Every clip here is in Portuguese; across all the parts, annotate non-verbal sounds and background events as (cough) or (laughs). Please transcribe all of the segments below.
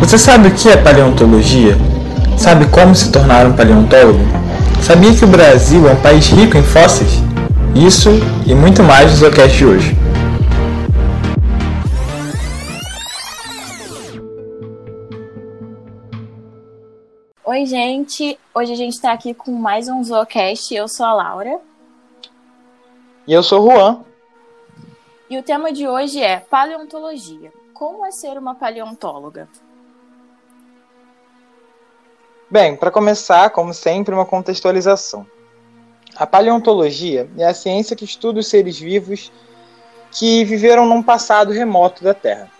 Você sabe o que é paleontologia? Sabe como se tornar um paleontólogo? Sabia que o Brasil é um país rico em fósseis? Isso e muito mais no Zocast de hoje. Oi, gente. Hoje a gente está aqui com mais um Zoocast. Eu sou a Laura. E eu sou o Juan. E o tema de hoje é paleontologia. Como é ser uma paleontóloga? Bem, para começar, como sempre, uma contextualização. A paleontologia é a ciência que estuda os seres vivos que viveram num passado remoto da Terra.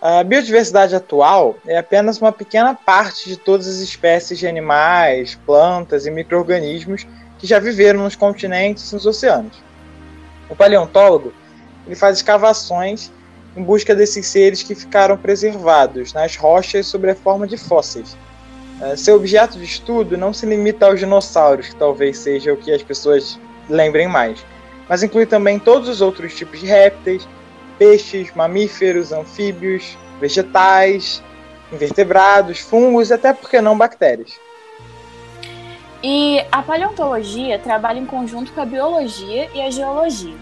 A biodiversidade atual é apenas uma pequena parte de todas as espécies de animais, plantas e micro-organismos que já viveram nos continentes e nos oceanos. O paleontólogo ele faz escavações em busca desses seres que ficaram preservados nas rochas sob a forma de fósseis, seu objeto de estudo não se limita aos dinossauros, que talvez seja o que as pessoas lembrem mais, mas inclui também todos os outros tipos de répteis, peixes, mamíferos, anfíbios, vegetais, invertebrados, fungos e até porque não bactérias. E a paleontologia trabalha em conjunto com a biologia e a geologia,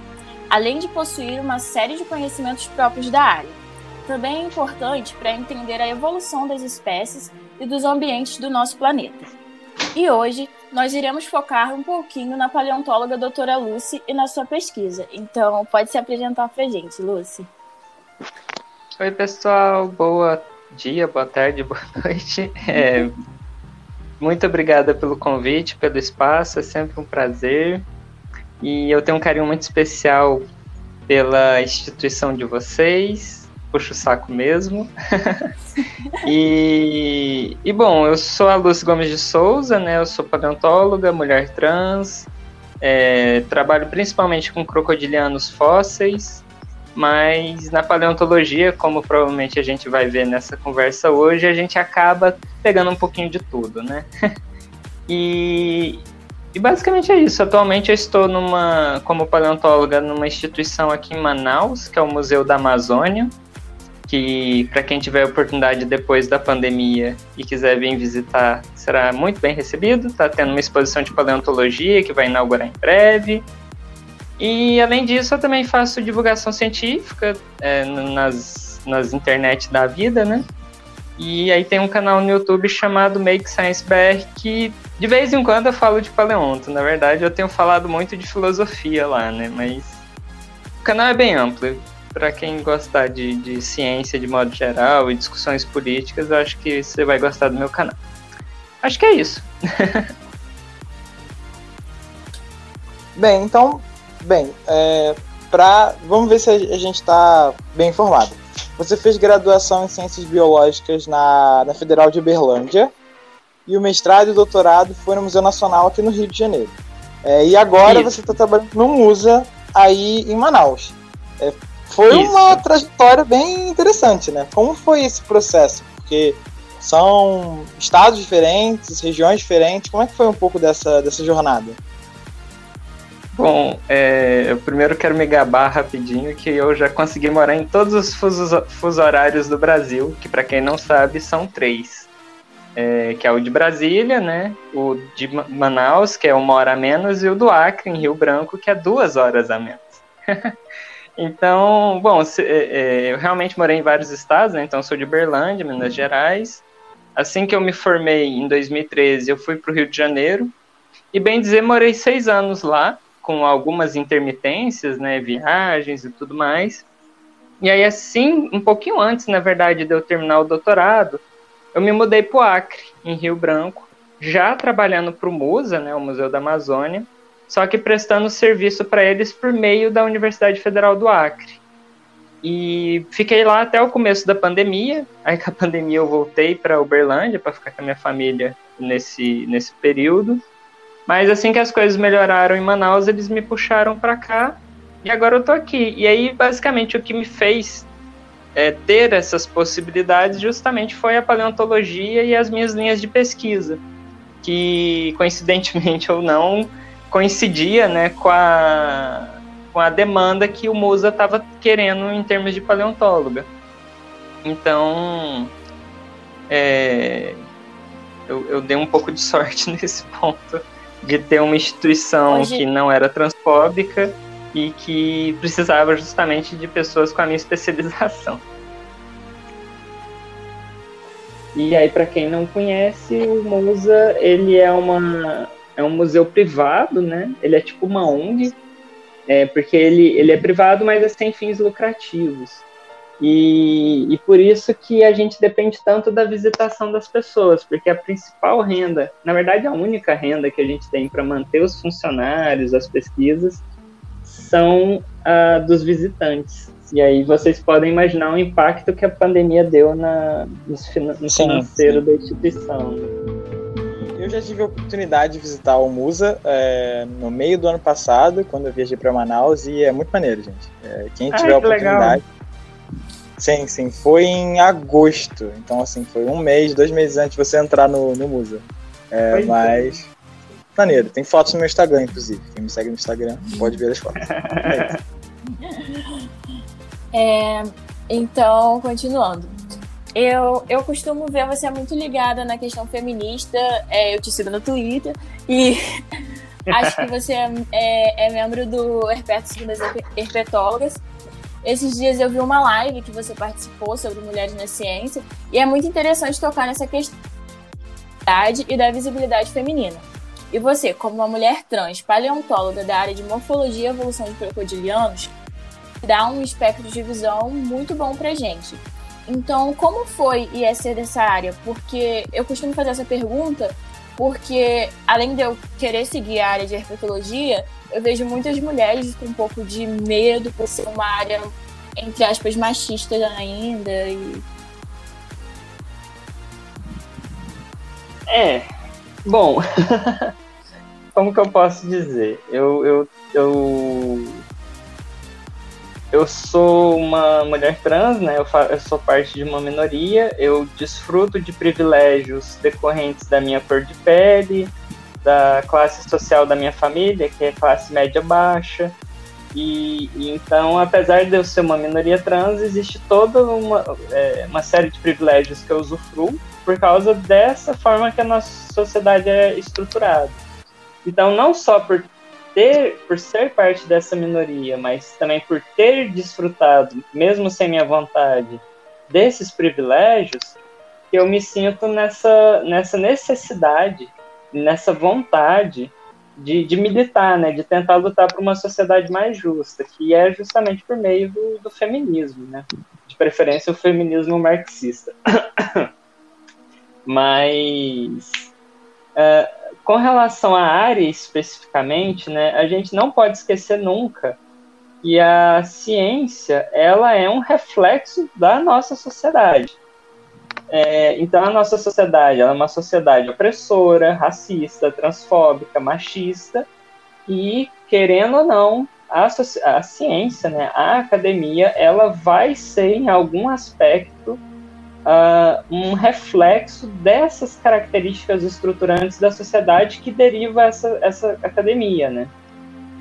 além de possuir uma série de conhecimentos próprios da área também é importante para entender a evolução das espécies e dos ambientes do nosso planeta. E hoje nós iremos focar um pouquinho na paleontóloga doutora Lucy e na sua pesquisa. Então, pode se apresentar para a gente, Lucy. Oi, pessoal. Boa dia, boa tarde, (laughs) boa noite. É, muito obrigada pelo convite, pelo espaço. É sempre um prazer. E eu tenho um carinho muito especial pela instituição de vocês, puxa o saco mesmo. (laughs) e, e, bom, eu sou a Lúcia Gomes de Souza, né? Eu sou paleontóloga, mulher trans, é, trabalho principalmente com crocodilianos fósseis, mas na paleontologia, como provavelmente a gente vai ver nessa conversa hoje, a gente acaba pegando um pouquinho de tudo, né? (laughs) e, e basicamente é isso. Atualmente eu estou numa, como paleontóloga numa instituição aqui em Manaus, que é o Museu da Amazônia, que para quem tiver oportunidade depois da pandemia e quiser vir visitar, será muito bem recebido. Está tendo uma exposição de paleontologia que vai inaugurar em breve. E além disso, eu também faço divulgação científica é, nas, nas internet da vida, né? E aí tem um canal no YouTube chamado Make Science BR que de vez em quando eu falo de paleonto. Na verdade, eu tenho falado muito de filosofia lá, né? Mas o canal é bem amplo para quem gostar de, de ciência de modo geral e discussões políticas, eu acho que você vai gostar do meu canal. Acho que é isso. (laughs) bem, então, bem, é, pra, vamos ver se a gente está bem informado. Você fez graduação em Ciências Biológicas na, na Federal de Uberlândia e o mestrado e doutorado foi no Museu Nacional aqui no Rio de Janeiro. É, e agora Isso. você está trabalhando no MUSA aí em Manaus. É, foi Isso. uma trajetória bem interessante, né? Como foi esse processo? Porque são estados diferentes, regiões diferentes. Como é que foi um pouco dessa, dessa jornada? Bom, é, eu primeiro quero me gabar rapidinho que eu já consegui morar em todos os fusos, fusos horários do Brasil, que para quem não sabe são três. É, que é o de Brasília, né? O de Manaus, que é uma hora a menos, e o do Acre, em Rio Branco, que é duas horas a menos. (laughs) Então, bom, se, é, é, eu realmente morei em vários estados, né? Então, sou de Berlândia, Minas Gerais. Assim que eu me formei em 2013, eu fui para o Rio de Janeiro. E, bem dizer, morei seis anos lá, com algumas intermitências, né? Viagens e tudo mais. E aí, assim, um pouquinho antes, na verdade, de eu terminar o doutorado, eu me mudei para o Acre, em Rio Branco, já trabalhando para o MUSA, né? O Museu da Amazônia só que prestando serviço para eles por meio da Universidade Federal do Acre. E fiquei lá até o começo da pandemia. (laughs) Aí com a pandemia eu voltei para Uberlândia para ficar com a minha família nesse, nesse período. Mas assim que as coisas melhoraram em Manaus, eles me puxaram para cá e agora eu tô aqui. E aí basicamente o que me fez é, ter essas possibilidades justamente foi a paleontologia e as minhas linhas de pesquisa, que coincidentemente (laughs) ou não coincidia né, com, a, com a demanda que o Musa estava querendo em termos de paleontóloga. Então, é, eu, eu dei um pouco de sorte (laughs) nesse ponto de ter uma instituição Hoje... que não era transfóbica e que precisava justamente de pessoas com a minha (laughs) especialização. E aí, para quem não conhece, o Musa ele é uma é um museu privado, né? Ele é tipo uma ONG, é, porque ele, ele é privado, mas é sem fins lucrativos. E, e por isso que a gente depende tanto da visitação das pessoas, porque a principal renda, na verdade a única renda que a gente tem para manter os funcionários, as pesquisas, são uh, dos visitantes. E aí vocês podem imaginar o impacto que a pandemia deu na, no, no financeiro sim. da instituição. Eu já tive a oportunidade de visitar o Musa é, no meio do ano passado, quando eu viajei para Manaus, e é muito maneiro, gente. É, quem tiver Ai, a oportunidade. Legal Sim, sim. Foi em agosto. Então, assim, foi um mês, dois meses antes de você entrar no, no museu. É, é, mas. Maneiro. Tem fotos no meu Instagram, inclusive. Quem me segue no Instagram pode ver as fotos. (laughs) é, então, continuando. Eu, eu costumo ver você muito ligada na questão feminista. É, eu te sigo no Twitter e (laughs) acho que você é, é, é membro do Herpeto Segundas Herpetólogas. Esses dias eu vi uma live que você participou sobre mulheres na ciência e é muito interessante tocar nessa questão e da visibilidade feminina. E você, como uma mulher trans, paleontóloga da área de morfologia e evolução de crocodilianos, dá um espectro de visão muito bom pra gente. Então, como foi e ser dessa área? Porque eu costumo fazer essa pergunta porque, além de eu querer seguir a área de herpetologia, eu vejo muitas mulheres com um pouco de medo por ser uma área, entre aspas, machista ainda. E... É, bom, (laughs) como que eu posso dizer? Eu, eu, eu, eu sou uma mulher trans, né? Eu, eu sou parte de uma minoria, eu desfruto de privilégios decorrentes da minha cor de pele, da classe social da minha família, que é classe média baixa. E, e, então, apesar de eu ser uma minoria trans, existe toda uma, é, uma série de privilégios que eu usufruo por causa dessa forma que a nossa sociedade é estruturada. Então, não só por ter, por ser parte dessa minoria, mas também por ter desfrutado, mesmo sem minha vontade, desses privilégios, eu me sinto nessa, nessa necessidade nessa vontade de, de, militar, né, de tentar lutar por uma sociedade mais justa, que é justamente por meio do, do feminismo, né, de preferência o feminismo marxista. (coughs) Mas uh, com relação à área especificamente, né, a gente não pode esquecer nunca que a ciência ela é um reflexo da nossa sociedade. É, então, a nossa sociedade é uma sociedade opressora, racista, transfóbica, machista, e, querendo ou não, a, a ciência, né, a academia, ela vai ser, em algum aspecto, uh, um reflexo dessas características estruturantes da sociedade que deriva essa, essa academia, né?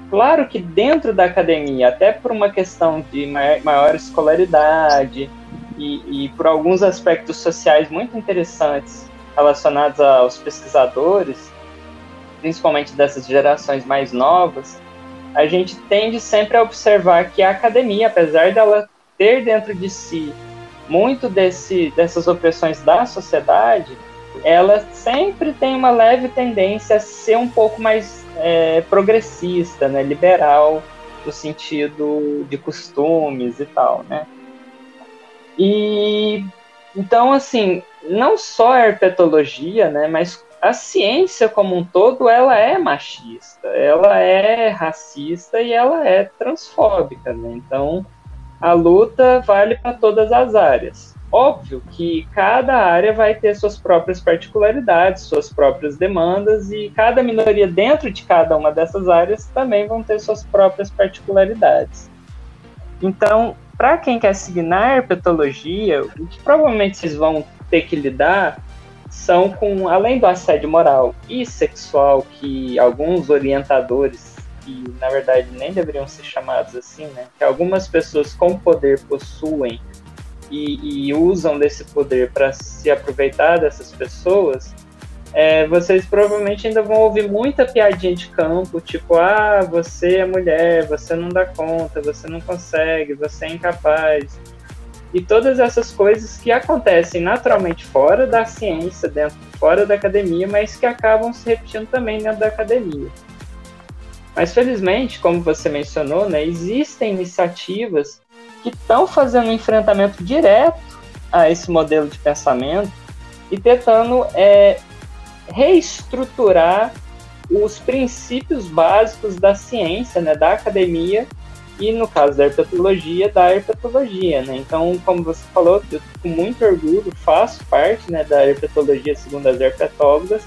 Claro que dentro da academia, até por uma questão de maior escolaridade, e, e por alguns aspectos sociais muito interessantes relacionados aos pesquisadores, principalmente dessas gerações mais novas, a gente tende sempre a observar que a academia, apesar dela ter dentro de si muito desse, dessas opressões da sociedade, ela sempre tem uma leve tendência a ser um pouco mais é, progressista, né, liberal, no sentido de costumes e tal, né? E então, assim, não só a herpetologia, né, mas a ciência como um todo, ela é machista, ela é racista e ela é transfóbica, né? Então, a luta vale para todas as áreas. Óbvio que cada área vai ter suas próprias particularidades, suas próprias demandas, e cada minoria dentro de cada uma dessas áreas também vão ter suas próprias particularidades. Então, para quem quer seguir na herpetologia, o que provavelmente vocês vão ter que lidar são com, além do assédio moral e sexual, que alguns orientadores, que na verdade nem deveriam ser chamados assim, né? Que algumas pessoas com poder possuem e, e usam desse poder para se aproveitar dessas pessoas, é, vocês provavelmente ainda vão ouvir muita piadinha de campo, tipo, ah, você é mulher, você não dá conta, você não consegue, você é incapaz. E todas essas coisas que acontecem naturalmente fora da ciência, dentro, fora da academia, mas que acabam se repetindo também dentro da academia. Mas felizmente, como você mencionou, né, existem iniciativas que estão fazendo um enfrentamento direto a esse modelo de pensamento e tentando é, reestruturar os princípios básicos da ciência, né, da academia e, no caso da herpetologia, da herpetologia. Né? Então, como você falou, eu com muito orgulho faço parte né, da herpetologia segundo as herpetólogas,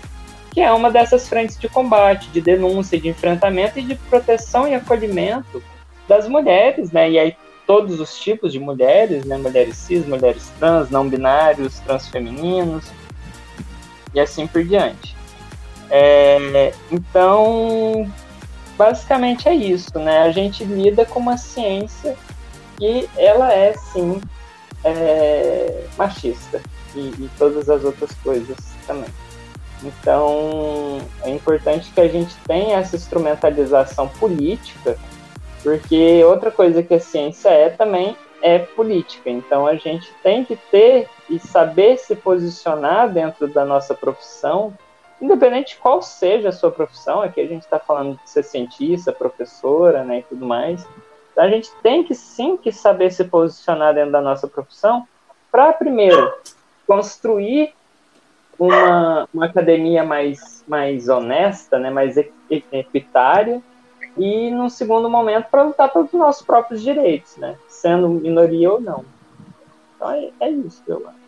que é uma dessas frentes de combate, de denúncia, de enfrentamento e de proteção e acolhimento das mulheres, né? E aí todos os tipos de mulheres, né? Mulheres cis, mulheres trans, não binários, transfemininos, e assim por diante. É, então, basicamente é isso, né? A gente lida com uma ciência que ela é sim é, machista e, e todas as outras coisas também. Então, é importante que a gente tenha essa instrumentalização política, porque outra coisa que a ciência é também é política. Então a gente tem que ter e saber se posicionar dentro da nossa profissão, independente de qual seja a sua profissão. Aqui a gente está falando de ser cientista, professora, né, e tudo mais. Então, a gente tem que sim que saber se posicionar dentro da nossa profissão para primeiro construir uma, uma academia mais, mais honesta, né, mais equitária, e no segundo momento para lutar pelos nossos próprios direitos, né? Sendo minoria ou não. Então é, é isso eu acho.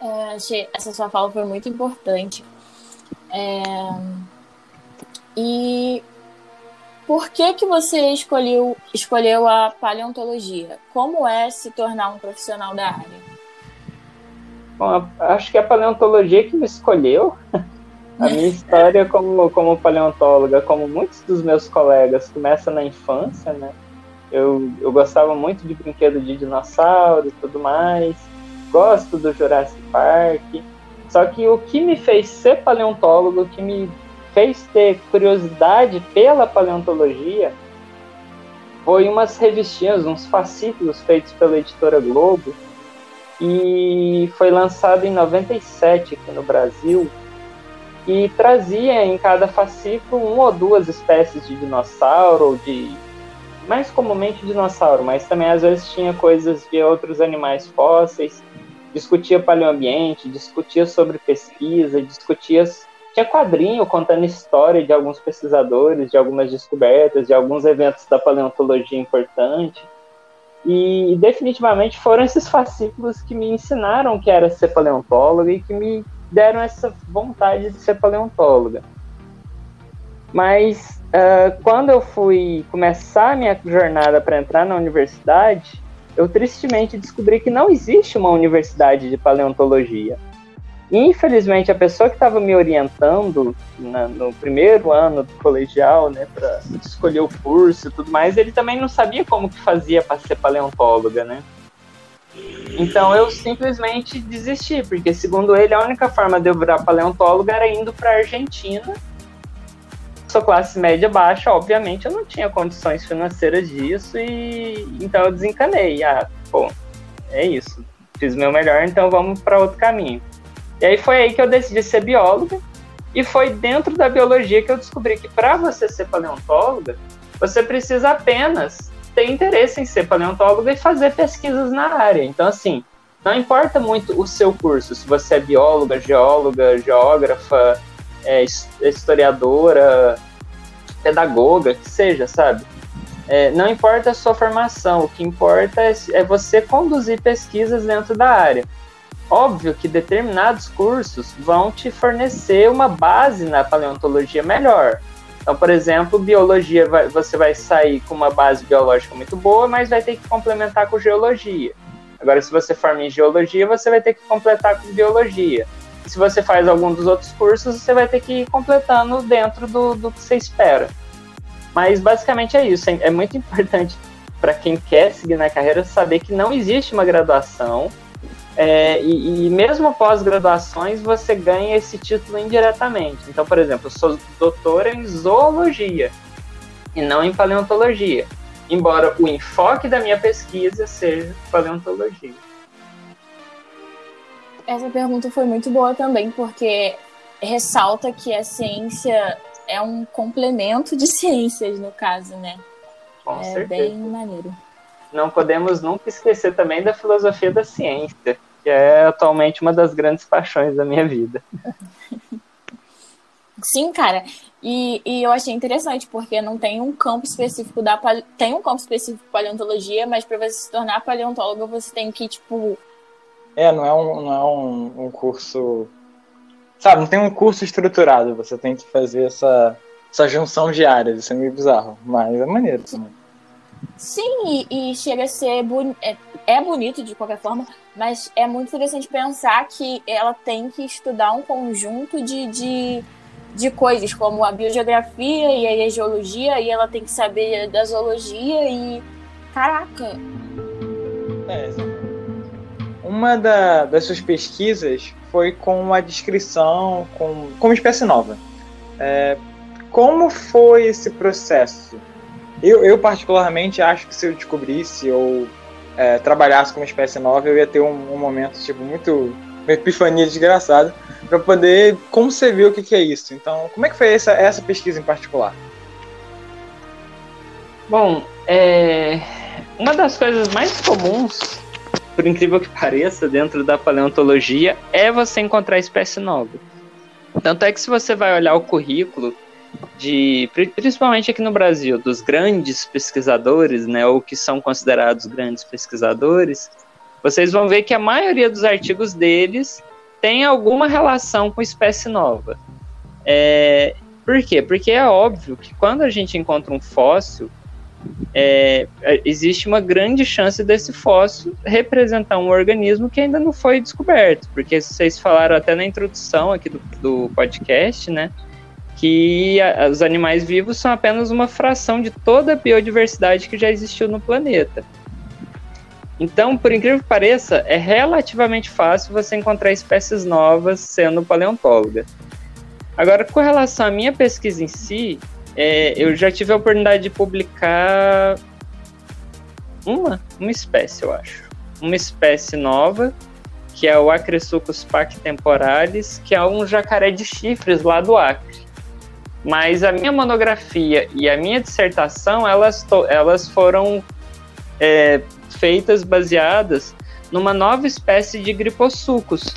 É, achei, essa sua fala foi muito importante. É, e por que que você escolheu, escolheu a paleontologia? Como é se tornar um profissional da área? Bom, acho que a paleontologia que me escolheu. (laughs) A minha história como, como paleontóloga, como muitos dos meus colegas, começa na infância, né? Eu, eu gostava muito de brinquedo de dinossauro e tudo mais. Gosto do Jurassic Park. Só que o que me fez ser paleontólogo, o que me fez ter curiosidade pela paleontologia, foi umas revistinhas, uns fascículos feitos pela editora Globo. E foi lançado em 97 aqui no Brasil, e trazia em cada fascículo uma ou duas espécies de dinossauro, ou de mais comumente dinossauro, mas também às vezes tinha coisas de outros animais fósseis, discutia paleoambiente, discutia sobre pesquisa, discutia tinha quadrinho contando história de alguns pesquisadores, de algumas descobertas, de alguns eventos da paleontologia importante. E definitivamente foram esses fascículos que me ensinaram que era ser paleontólogo e que me deram essa vontade de ser paleontóloga. Mas uh, quando eu fui começar a minha jornada para entrar na universidade, eu tristemente descobri que não existe uma universidade de paleontologia. Infelizmente, a pessoa que estava me orientando na, no primeiro ano do colegial, né, para escolher o curso e tudo mais, ele também não sabia como que fazia para ser paleontóloga, né? Então eu simplesmente desisti, porque segundo ele a única forma de eu virar paleontólogo era indo para a Argentina. Sou classe média baixa, obviamente eu não tinha condições financeiras disso e então eu desencanei. Ah, pô, é isso. Fiz meu melhor, então vamos para outro caminho. E aí foi aí que eu decidi ser bióloga e foi dentro da biologia que eu descobri que para você ser paleontóloga, você precisa apenas ter interesse em ser paleontólogo e fazer pesquisas na área. Então, assim, não importa muito o seu curso, se você é bióloga, geóloga, geógrafa, é, historiadora, pedagoga, que seja, sabe? É, não importa a sua formação, o que importa é, é você conduzir pesquisas dentro da área. Óbvio que determinados cursos vão te fornecer uma base na paleontologia melhor, então, por exemplo, biologia, vai, você vai sair com uma base biológica muito boa, mas vai ter que complementar com geologia. Agora, se você forma em geologia, você vai ter que completar com biologia. Se você faz algum dos outros cursos, você vai ter que ir completando dentro do, do que você espera. Mas basicamente é isso. É muito (laughs) importante para quem quer seguir na carreira saber que não existe uma graduação é, e, e, mesmo após graduações você ganha esse título indiretamente. Então, por exemplo, eu sou doutora em zoologia e não em paleontologia, embora o enfoque da minha pesquisa seja paleontologia. Essa pergunta foi muito boa também, porque ressalta que a ciência é um complemento de (laughs) ciências, no caso, né? Com é certeza. bem maneiro. Não podemos nunca esquecer também da filosofia da ciência, que é atualmente uma das grandes paixões da minha vida. Sim, cara. E, e eu achei interessante, porque não tem um campo específico da. Tem um campo específico de paleontologia, mas para você se tornar paleontólogo, você tem que, tipo. É, não é um, não é um, um curso. Sabe, não tem um curso estruturado. Você tem que fazer essa, essa junção de áreas. Isso é meio bizarro, mas é maneiro também. Sim, e, e chega a ser. Boni é, é bonito de qualquer forma, mas é muito interessante pensar que ela tem que estudar um conjunto de, de de coisas como a biogeografia e a geologia, e ela tem que saber da zoologia e. Caraca! É, uma da, das suas pesquisas foi com a descrição com, como espécie nova. É, como foi esse processo? Eu, eu, particularmente, acho que se eu descobrisse ou é, trabalhasse com uma espécie nova, eu ia ter um, um momento tipo, muito uma epifania desgraçada para poder conceber o que, que, é isso. Então, como é que foi essa, essa pesquisa em particular? Bom, é... uma das coisas mais comuns, por incrível que pareça, dentro da paleontologia é você encontrar espécie nova. Tanto é que se você vai olhar o currículo de, principalmente aqui no Brasil, dos grandes pesquisadores, né, ou que são considerados grandes pesquisadores, vocês vão ver que a maioria dos artigos deles tem alguma relação com espécie nova. É, por quê? Porque é óbvio que quando a gente encontra um fóssil, é, existe uma grande chance desse fóssil representar um organismo que ainda não foi descoberto, porque vocês falaram até na introdução aqui do, do podcast, né, que a, os animais vivos são apenas uma fração de toda a biodiversidade que já existiu no planeta. Então, por incrível que pareça, é relativamente fácil você encontrar espécies novas sendo paleontóloga. Agora, com relação à minha pesquisa em si, é, eu já tive a oportunidade de publicar uma, uma espécie, eu acho. Uma espécie nova, que é o Acresucus pactemporalis, que é um jacaré de chifres lá do Acre. Mas a minha monografia e a minha dissertação, elas, elas foram é, feitas baseadas numa nova espécie de gripossucos,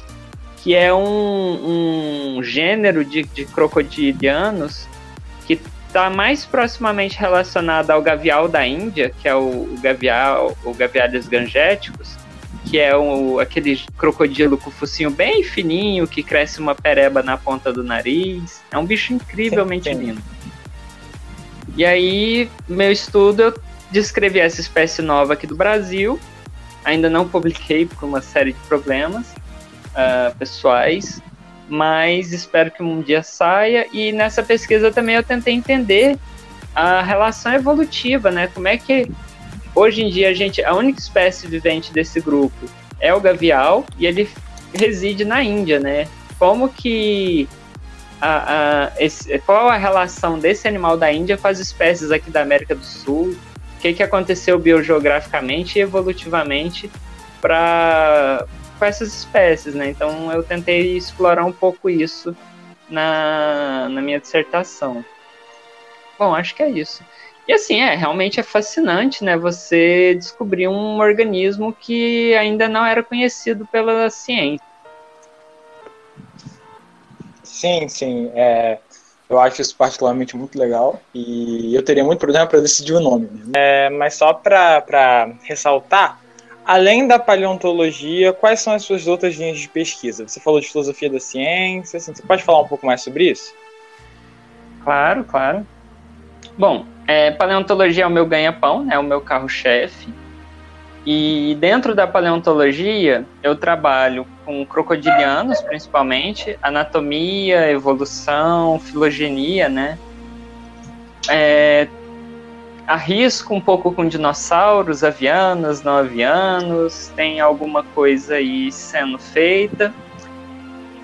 que é um, um gênero de, de crocodilianos que está mais proximamente relacionado ao gavial da Índia, que é o, o gavial, o gaviales gangéticos, que é o, aquele crocodilo com o focinho bem fininho, que cresce uma pereba na ponta do nariz. É um bicho incrivelmente lindo. E aí, meu estudo, eu descrevi essa espécie nova aqui do Brasil. Ainda não publiquei por uma série de problemas uh, pessoais, mas espero que um dia saia. E nessa pesquisa também eu tentei entender a relação evolutiva, né? Como é que hoje em dia a gente, a única espécie vivente desse grupo é o gavial e ele reside na Índia, né? Como que a, a, esse, qual a relação desse animal da Índia com as espécies aqui da América do Sul o que, que aconteceu biogeograficamente e evolutivamente para com essas espécies, né? Então eu tentei explorar um pouco isso na, na minha dissertação. Bom, acho que é isso. E assim, é, realmente é fascinante, né? Você descobrir um organismo que ainda não era conhecido pela ciência. Sim, sim. É, eu acho isso particularmente muito legal e eu teria muito problema para decidir o nome. Né? É, mas só para ressaltar, além da paleontologia, quais são as suas outras linhas de pesquisa? Você falou de filosofia da ciência, assim, você pode falar um pouco mais sobre isso? Claro, claro. Bom, é, paleontologia é o meu ganha-pão, é né, o meu carro-chefe. E dentro da paleontologia, eu trabalho com crocodilianos, principalmente, anatomia, evolução, filogenia, né? É, arrisco um pouco com dinossauros, avianos, não avianos, tem alguma coisa aí sendo feita.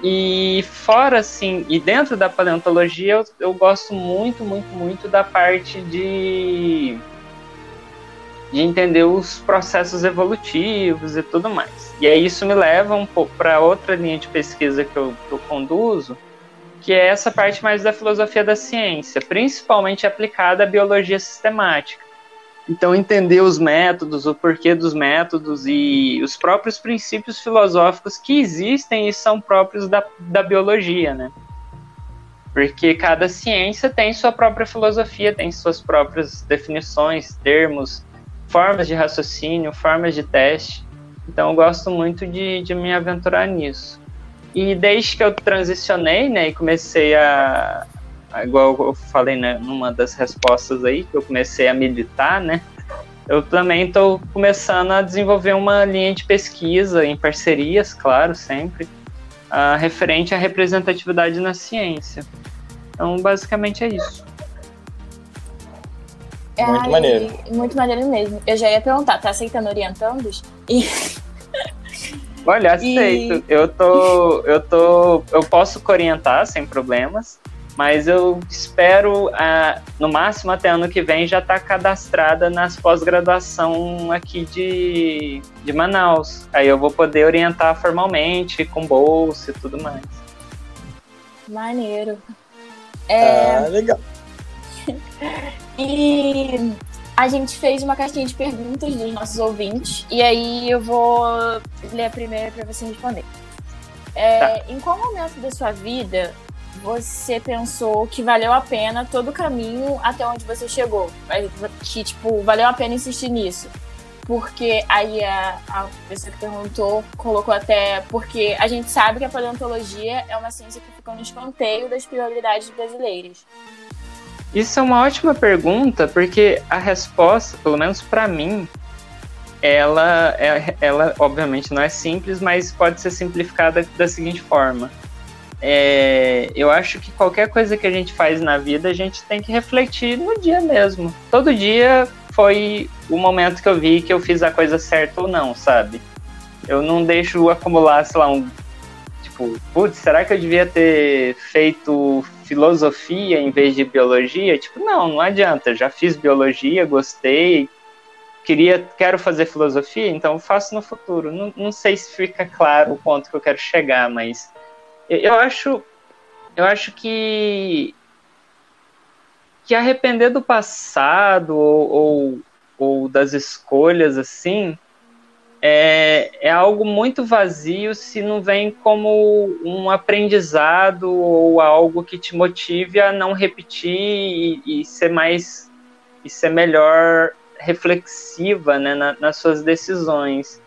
E fora assim, e dentro da paleontologia, eu, eu gosto muito, muito, muito da parte de, de entender os processos evolutivos e tudo mais. E aí isso me leva um pouco para outra linha de pesquisa que eu, que eu conduzo, que é essa parte mais da filosofia da ciência, principalmente aplicada à biologia sistemática. Então, entender os métodos, o porquê dos métodos e os próprios princípios filosóficos que existem e são próprios da, da biologia, né? Porque cada ciência tem sua própria filosofia, tem suas próprias definições, termos, formas de raciocínio, formas de teste. Então, eu gosto muito de, de me aventurar nisso. E desde que eu transicionei, né, e comecei a, igual eu falei né, numa das respostas aí, que eu comecei a militar, né? Eu também estou começando a desenvolver uma linha de pesquisa em parcerias, claro, sempre, uh, referente à representatividade na ciência. Então, basicamente é isso. Muito maneiro. Muito maneiro mesmo. Eu já ia perguntar, tá aceitando orientandos? E... Olha, aceito. E... Eu tô, eu tô, eu posso orientar sem problemas mas eu espero, uh, no máximo até ano que vem, já estar tá cadastrada nas pós-graduação aqui de, de Manaus. Aí eu vou poder orientar formalmente, com bolsa e tudo mais. Maneiro. É... Ah, legal. (laughs) e a gente fez uma caixinha de perguntas dos nossos ouvintes, e aí eu vou ler a primeira para você responder. É, tá. Em qual momento da sua vida você pensou que valeu a pena todo o caminho até onde você chegou? Que, tipo, valeu a pena insistir nisso? Porque aí a, a pessoa que perguntou colocou até. Porque a gente sabe que a paleontologia é uma ciência que ficou no escanteio das prioridades brasileiras. Isso é uma ótima pergunta, porque a resposta, pelo menos para mim, ela, é, ela obviamente não é simples, mas pode ser simplificada da seguinte forma é, eu acho que qualquer coisa que a gente faz na vida, a gente tem que refletir no dia mesmo. Todo dia foi o momento que eu vi que eu fiz a coisa certa ou não, sabe? Eu não deixo acumular, sei lá, um. Tipo, putz, será que eu devia ter feito filosofia em vez de biologia? Tipo, não, não adianta. Já fiz biologia, gostei, queria, quero fazer filosofia, então faço no futuro. Não, não sei se fica claro o ponto que eu quero chegar, mas eu acho, eu acho que que arrepender do passado ou, ou, ou das escolhas assim é, é algo muito vazio se não vem como um aprendizado ou algo que te motive a não repetir e, e ser mais e ser melhor reflexiva né, na, nas suas decisões.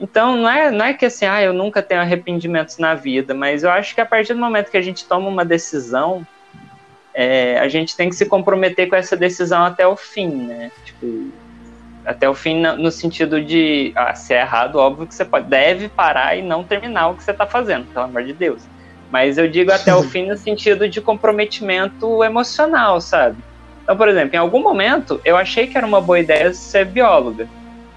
Então, não é, não é que assim, ah, eu nunca tenho arrependimentos na vida, mas eu acho que a partir do momento que a gente toma uma decisão, é, a gente tem que se comprometer com essa decisão até o fim, né? Tipo, até o fim no sentido de, ah, se é errado, óbvio que você pode, deve parar e não terminar o que você está fazendo, pelo amor de Deus. Mas eu digo até o (laughs) fim no sentido de comprometimento emocional, sabe? Então, por exemplo, em algum momento eu achei que era uma boa ideia ser bióloga.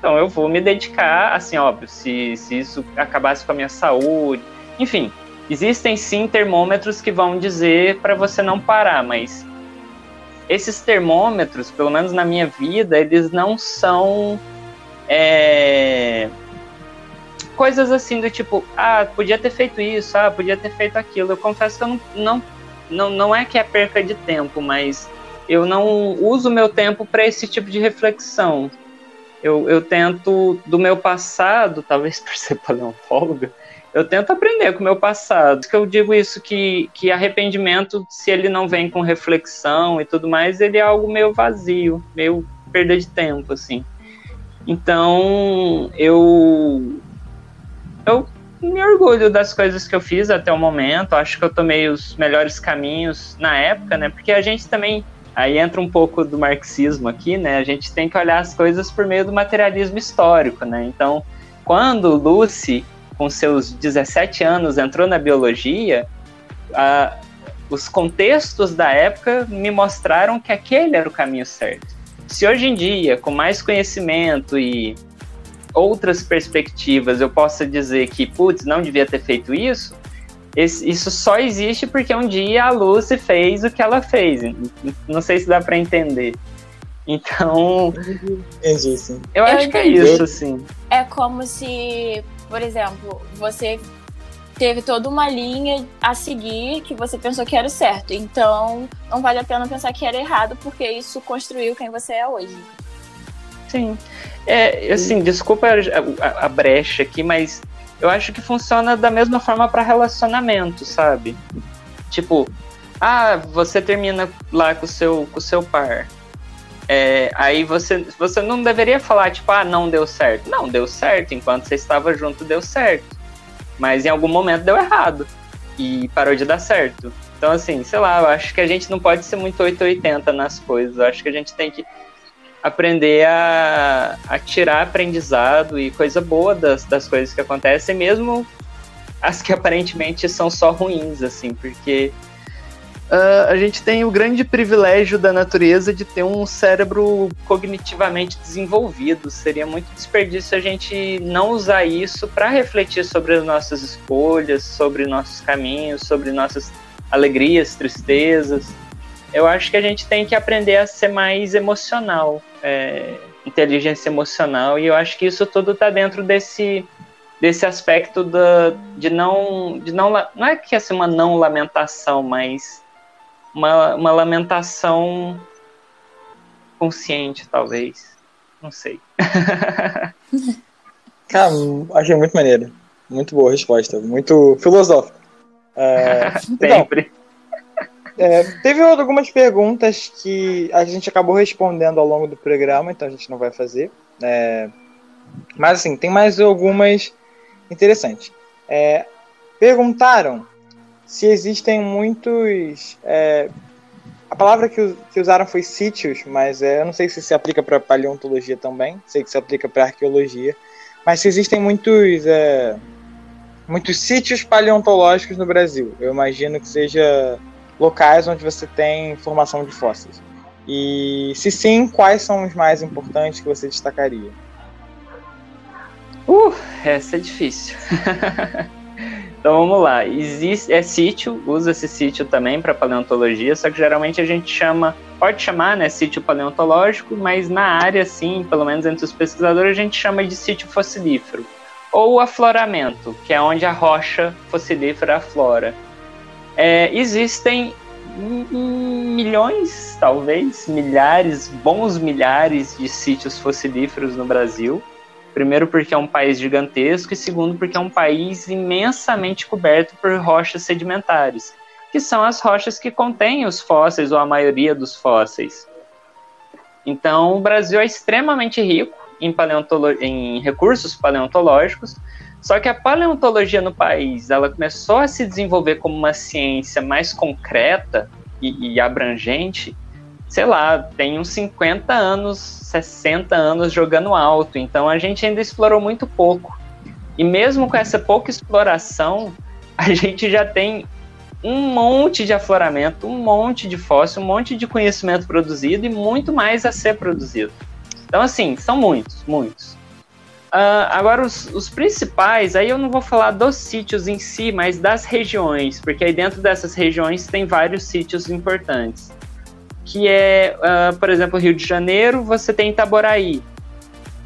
Então eu vou me dedicar, assim, óbvio, se, se isso acabasse com a minha saúde. Enfim, existem sim termômetros que vão dizer para você não parar, mas esses termômetros, pelo menos na minha vida, eles não são é, coisas assim do tipo, ah, podia ter feito isso, ah, podia ter feito aquilo. Eu confesso que eu não, não, não, não é que é perca de tempo, mas eu não uso meu tempo para esse tipo de reflexão eu, eu tento, do meu passado, (laughs) talvez por ser paleontóloga, eu tento aprender com o meu passado. Que eu digo isso que, que arrependimento, se ele não vem com reflexão e tudo mais, ele é algo meio vazio, meio perda de tempo, assim. Então, eu eu me orgulho das coisas que eu fiz até o momento. Acho que eu tomei os melhores caminhos na época, né? Porque a gente também Aí entra um pouco do marxismo aqui, né? A gente tem que olhar as coisas por meio do materialismo histórico, né? Então, quando Lucy, com seus 17 anos, entrou na biologia, os contextos da época me mostraram que aquele era o caminho certo. se hoje em dia, com mais conhecimento e outras perspectivas, eu possa dizer que, putz, não devia ter feito isso, isso só existe porque um dia a Lucy fez o que ela fez. Não sei se dá para entender. Então. Entendi, sim. Eu, eu acho entendi. que é isso, assim. É como se, por exemplo, você teve toda uma linha a seguir que você pensou que era o certo. Então, não vale a pena pensar que era errado, porque isso construiu quem você é hoje. Sim. É, assim, desculpa a, a, a brecha aqui, mas eu acho que funciona da mesma forma para relacionamento, sabe? Tipo, ah, você termina lá com o seu, com o seu par. É, aí você, você não deveria falar, tipo, ah, não deu certo. Não, deu certo. Enquanto você estava junto, deu certo. Mas em algum momento deu errado. E parou de dar certo. Então, assim, sei lá, eu acho que a gente não pode ser muito 880 nas coisas. Eu acho que a gente tem que aprender a, a tirar aprendizado e coisa boa das, das coisas que acontecem, mesmo as que (laughs) aparentemente são só ruins, assim, porque uh, a gente tem o grande privilégio da natureza de ter um cérebro cognitivamente desenvolvido. Seria muito desperdício a gente não usar isso para refletir sobre as nossas escolhas, sobre nossos caminhos, sobre nossas alegrias, tristezas eu acho que a gente tem que aprender a ser mais emocional, é, inteligência emocional, e eu acho que isso tudo está dentro desse desse aspecto da, de não de não não é que é assim, uma não lamentação, mas uma, uma lamentação consciente, talvez. Não sei. (laughs) Cara, achei muito maneiro. Muito boa resposta. Muito filosófica. É, (laughs) Sempre. Então, é, teve algumas perguntas que a gente acabou respondendo ao longo do programa, então a gente não vai fazer. É, mas assim, tem mais algumas interessantes. É, perguntaram se existem muitos. É, a palavra que, que, usaram foi sítios, mas é, eu não sei se se aplica para paleontologia também, sei que se aplica para arqueologia, mas se existem muitos é, muitos sítios paleontológicos no Brasil. Eu imagino que seja locais onde você tem formação de fósseis? E se sim, quais são os mais importantes que você destacaria? Uh, essa é difícil. (laughs) então vamos lá. Existe é sítio, usa esse sítio também para paleontologia, só que geralmente a gente chama, pode chamar, né, sítio paleontológico, mas na área sim, pelo menos entre os pesquisadores, a gente chama de sítio fossilífero ou afloramento, que é onde a rocha fossilífera aflora. É, existem milhões, talvez, milhares, bons milhares de sítios fossilíferos no Brasil. Primeiro, porque é um país gigantesco, e segundo, porque é um país imensamente coberto por rochas sedimentares, que são as rochas que contêm os fósseis, ou a maioria dos fósseis. Então, o Brasil é extremamente rico em, em recursos paleontológicos, só que a paleontologia no país, ela começou a se desenvolver como uma ciência mais concreta e, e abrangente, sei lá, tem uns 50 anos, 60 anos jogando alto. Então a gente ainda explorou muito pouco. E mesmo com essa pouca exploração, a (laughs) gente já tem um monte de afloramento, um monte de fóssil, um monte de conhecimento produzido e muito mais a ser produzido. Então, assim, são muitos, muitos. Uh, agora, os, os, principais, aí eu não vou falar dos sítios em si, mas das regiões, porque aí dentro dessas regiões tem vários sítios importantes. Que é, uh, por exemplo, Rio de Janeiro, você tem Itaboraí,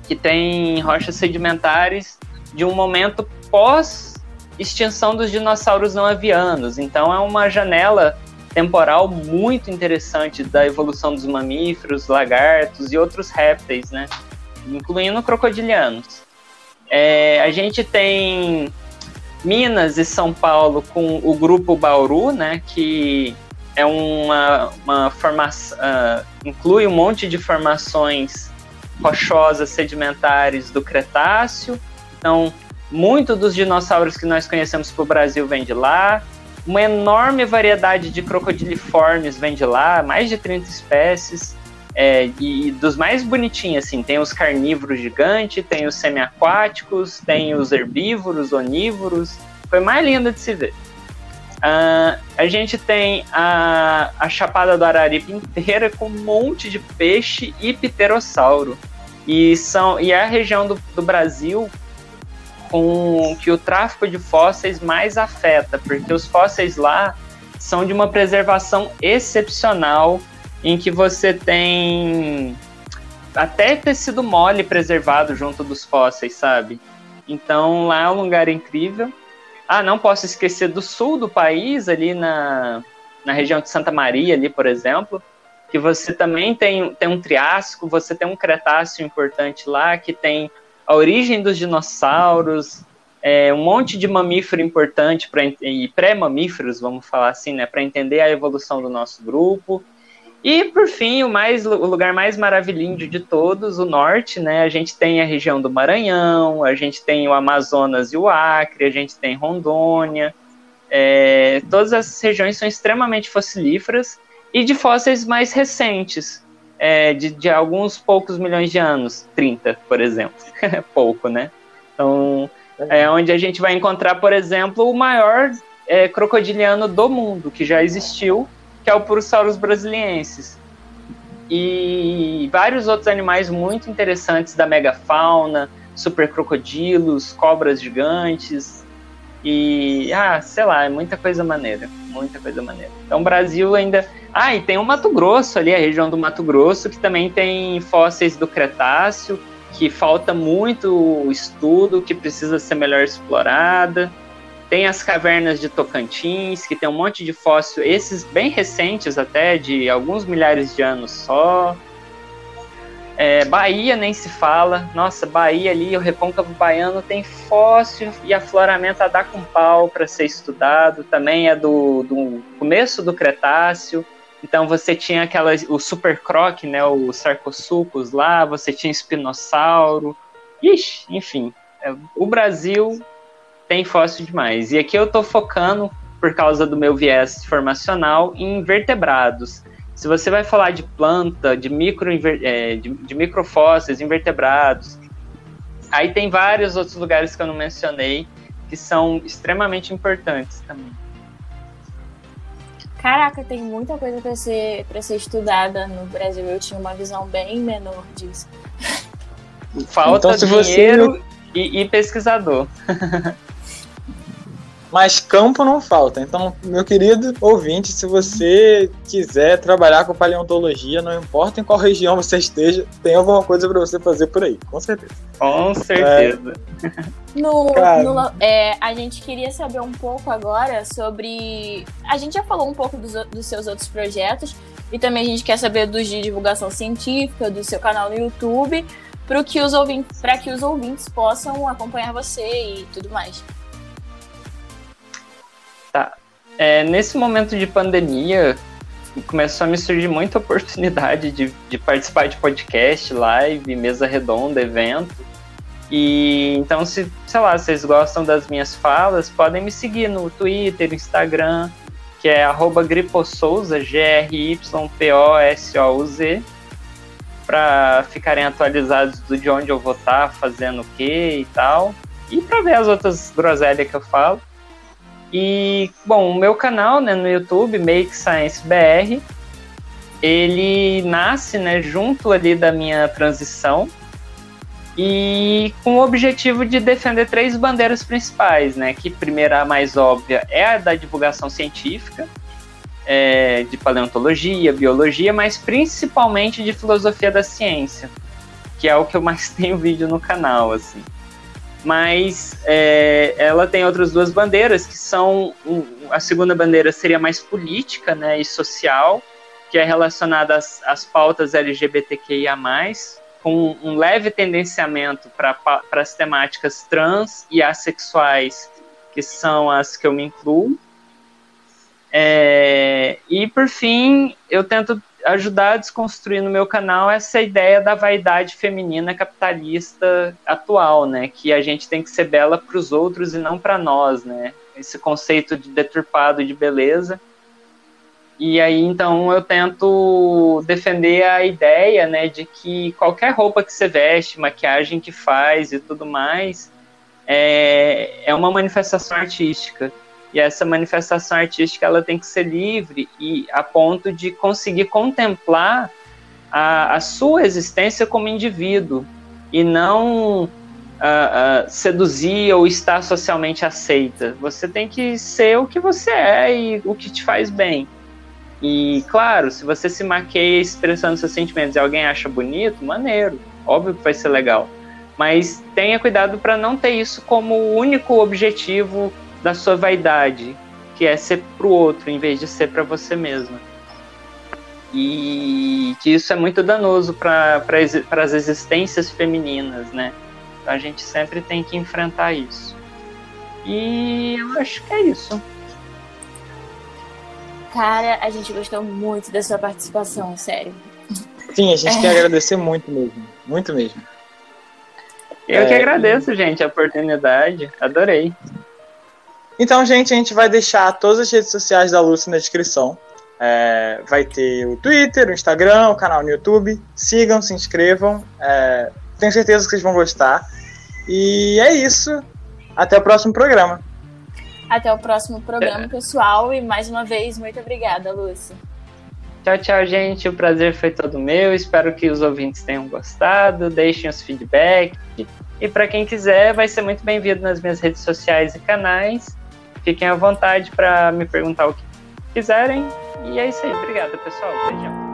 que tem rochas sedimentares de um momento pós extinção dos dinossauros não avianos. Então é uma janela temporal muito interessante da evolução dos mamíferos, lagartos e outros répteis, né? Incluindo crocodilianos. É, a gente tem Minas e São Paulo com o grupo Bauru, né, que é uma, uma formação, uh, inclui um monte de formações rochosas sedimentares do Cretáceo. Então, muito dos dinossauros que nós conhecemos para o Brasil vem de lá. Uma enorme variedade de crocodiliformes vem de lá, mais de 30 espécies. É, e dos mais bonitinhos, assim, tem os carnívoros gigantes, tem os semiaquáticos, tem os herbívoros, onívoros. Foi mais lindo de se ver. Uh, a gente tem a, a Chapada do Araripe inteira com um monte de peixe e pterossauro. E, são, e é a região do, do Brasil com que o tráfico de fósseis mais afeta, porque os fósseis lá são de uma preservação excepcional, em que você tem até tecido mole preservado junto dos fósseis, sabe? Então lá é um lugar incrível. Ah, não posso esquecer do sul do país, ali na, na região de Santa Maria, ali, por exemplo, que você também tem, tem um Triássico, você tem um Cretáceo importante lá, que tem a origem dos dinossauros, é, um monte de mamífero importante pra, e pré-mamíferos, vamos falar assim, né, para entender a evolução do nosso grupo. E por fim, o mais o lugar mais maravilhoso de todos, o norte, né? A gente tem a região do Maranhão, a gente tem o Amazonas e o Acre, a gente tem Rondônia. É, todas essas regiões são extremamente fossilíferas e de fósseis mais recentes, é, de, de, alguns poucos milhões de anos, 30, por exemplo. (laughs) Pouco, né? Então, é onde a gente vai encontrar, por exemplo, o maior é, crocodiliano do mundo, que já existiu, que é o Purosaurus brasiliensis. E vários outros animais muito interessantes da megafauna, super crocodilos, cobras gigantes. E, ah, sei lá, é muita coisa maneira. Muita coisa maneira. Então, o Brasil ainda. Ah, e tem o Mato Grosso ali, a região do Mato Grosso, que também tem fósseis do Cretáceo, que falta muito estudo, que precisa ser melhor explorada. Tem as cavernas de Tocantins, que tem um monte de fóssil, esses bem recentes até, de alguns milhares de anos só. É, Bahia nem se fala. Nossa, Bahia ali, o recôncavo baiano tem fóssil e afloramento a dar com pau para ser estudado. Também é do, do, começo do Cretáceo. Então você tinha aquela, o super croc, né, o Sarcosuchus lá, você tinha espinossauro. Ixi, enfim. É, o Brasil tem fóssil demais. E aqui eu estou focando, por causa do meu viés formacional, em vertebrados. Se você vai falar de planta, de, micro, é, de, de microfósseis, invertebrados, aí tem vários outros lugares que eu não mencionei que são extremamente importantes também. Caraca, tem muita coisa para ser, pra ser estudada no Brasil. Eu tinha uma visão bem menor disso. Falta então, dinheiro você... e, e pesquisador. (laughs) mas campo não falta. Então, meu querido ouvinte, se você quiser trabalhar com paleontologia, não importa em qual região você esteja, tem alguma coisa para você fazer por aí, com certeza. Com certeza. É... No, no é, a gente queria saber um pouco agora sobre. A gente já falou um pouco dos, dos seus outros projetos e também a gente quer saber dos de divulgação científica, do seu canal no YouTube, para que, os ouvintes, que os ouvintes possam acompanhar você e tudo mais. Tá. É, nesse momento de pandemia, começou a me surgir muita (laughs) oportunidade de, de participar de podcast, live, mesa redonda, evento. E então, se, sei lá, vocês gostam das minhas falas, podem me seguir no Twitter, Instagram, que é griposouza, G-R-Y-P-O-S-O-U-Z, para ficarem atualizados do de onde eu vou estar, tá fazendo o que e tal. E para ver as outras groselhas que eu falo. E, bom, o meu canal né, no YouTube, Make Science BR, ele nasce né, junto ali da minha transição e com o objetivo de defender três bandeiras principais, né? Que primeira, a mais óbvia, é a da divulgação científica, é, de paleontologia, biologia, mas principalmente de filosofia da ciência, que é o que eu mais (laughs) tenho vídeo no canal, assim mas é, ela tem outras duas bandeiras que são a segunda bandeira seria mais política né, e social que é relacionada às, às pautas LGBTQIA+, com um leve tendenciamento para as temáticas trans e assexuais, que são as que eu me incluo. É, e, por fim, eu tento ajudar a desconstruir no meu canal essa ideia da vaidade feminina capitalista atual, né? Que a gente tem que ser bela para os outros e não para nós, né? Esse conceito de deturpado de beleza. E aí, então, eu tento defender a ideia, né, de que qualquer roupa que você veste, maquiagem que faz e tudo mais, é, é uma manifestação artística E essa manifestação artística ela tem que ser livre e a ponto de conseguir contemplar a, a sua existência como indivíduo e não uh, uh, seduzir ou estar socialmente aceita. Você tem que ser o que você é e o que te faz bem. E claro, se você se maqueia expressando seus sentimentos e alguém acha bonito, maneiro, óbvio que vai ser legal. Mas tenha cuidado para não ter isso como o único objetivo da sua vaidade, que é ser pro outro em vez de ser para você mesma. E que isso é muito danoso para as existências femininas, né? Então a gente sempre tem que enfrentar isso. E eu acho que é isso. Cara, a gente gostou muito da sua participação, sério. Sim, a gente é. quer agradecer muito mesmo. Muito mesmo. Eu é, que agradeço, gente, a oportunidade. Adorei. Então, gente, a gente vai deixar todas as redes sociais da Lúcia na descrição. É, vai ter o Twitter, o Instagram, o canal no YouTube. Sigam, se inscrevam. É, tenho certeza que vocês vão gostar. E é isso. Até o próximo programa. Até o próximo programa, pessoal. E mais uma vez, muito obrigada, Lúcia. Tchau, tchau, gente. O prazer foi todo meu. Espero que os ouvintes tenham gostado. Deixem os feedbacks. E para quem quiser, vai ser muito bem-vindo nas minhas redes sociais e canais. Fiquem à vontade para me perguntar o que quiserem. E é isso aí. Obrigado, pessoal. Beijão.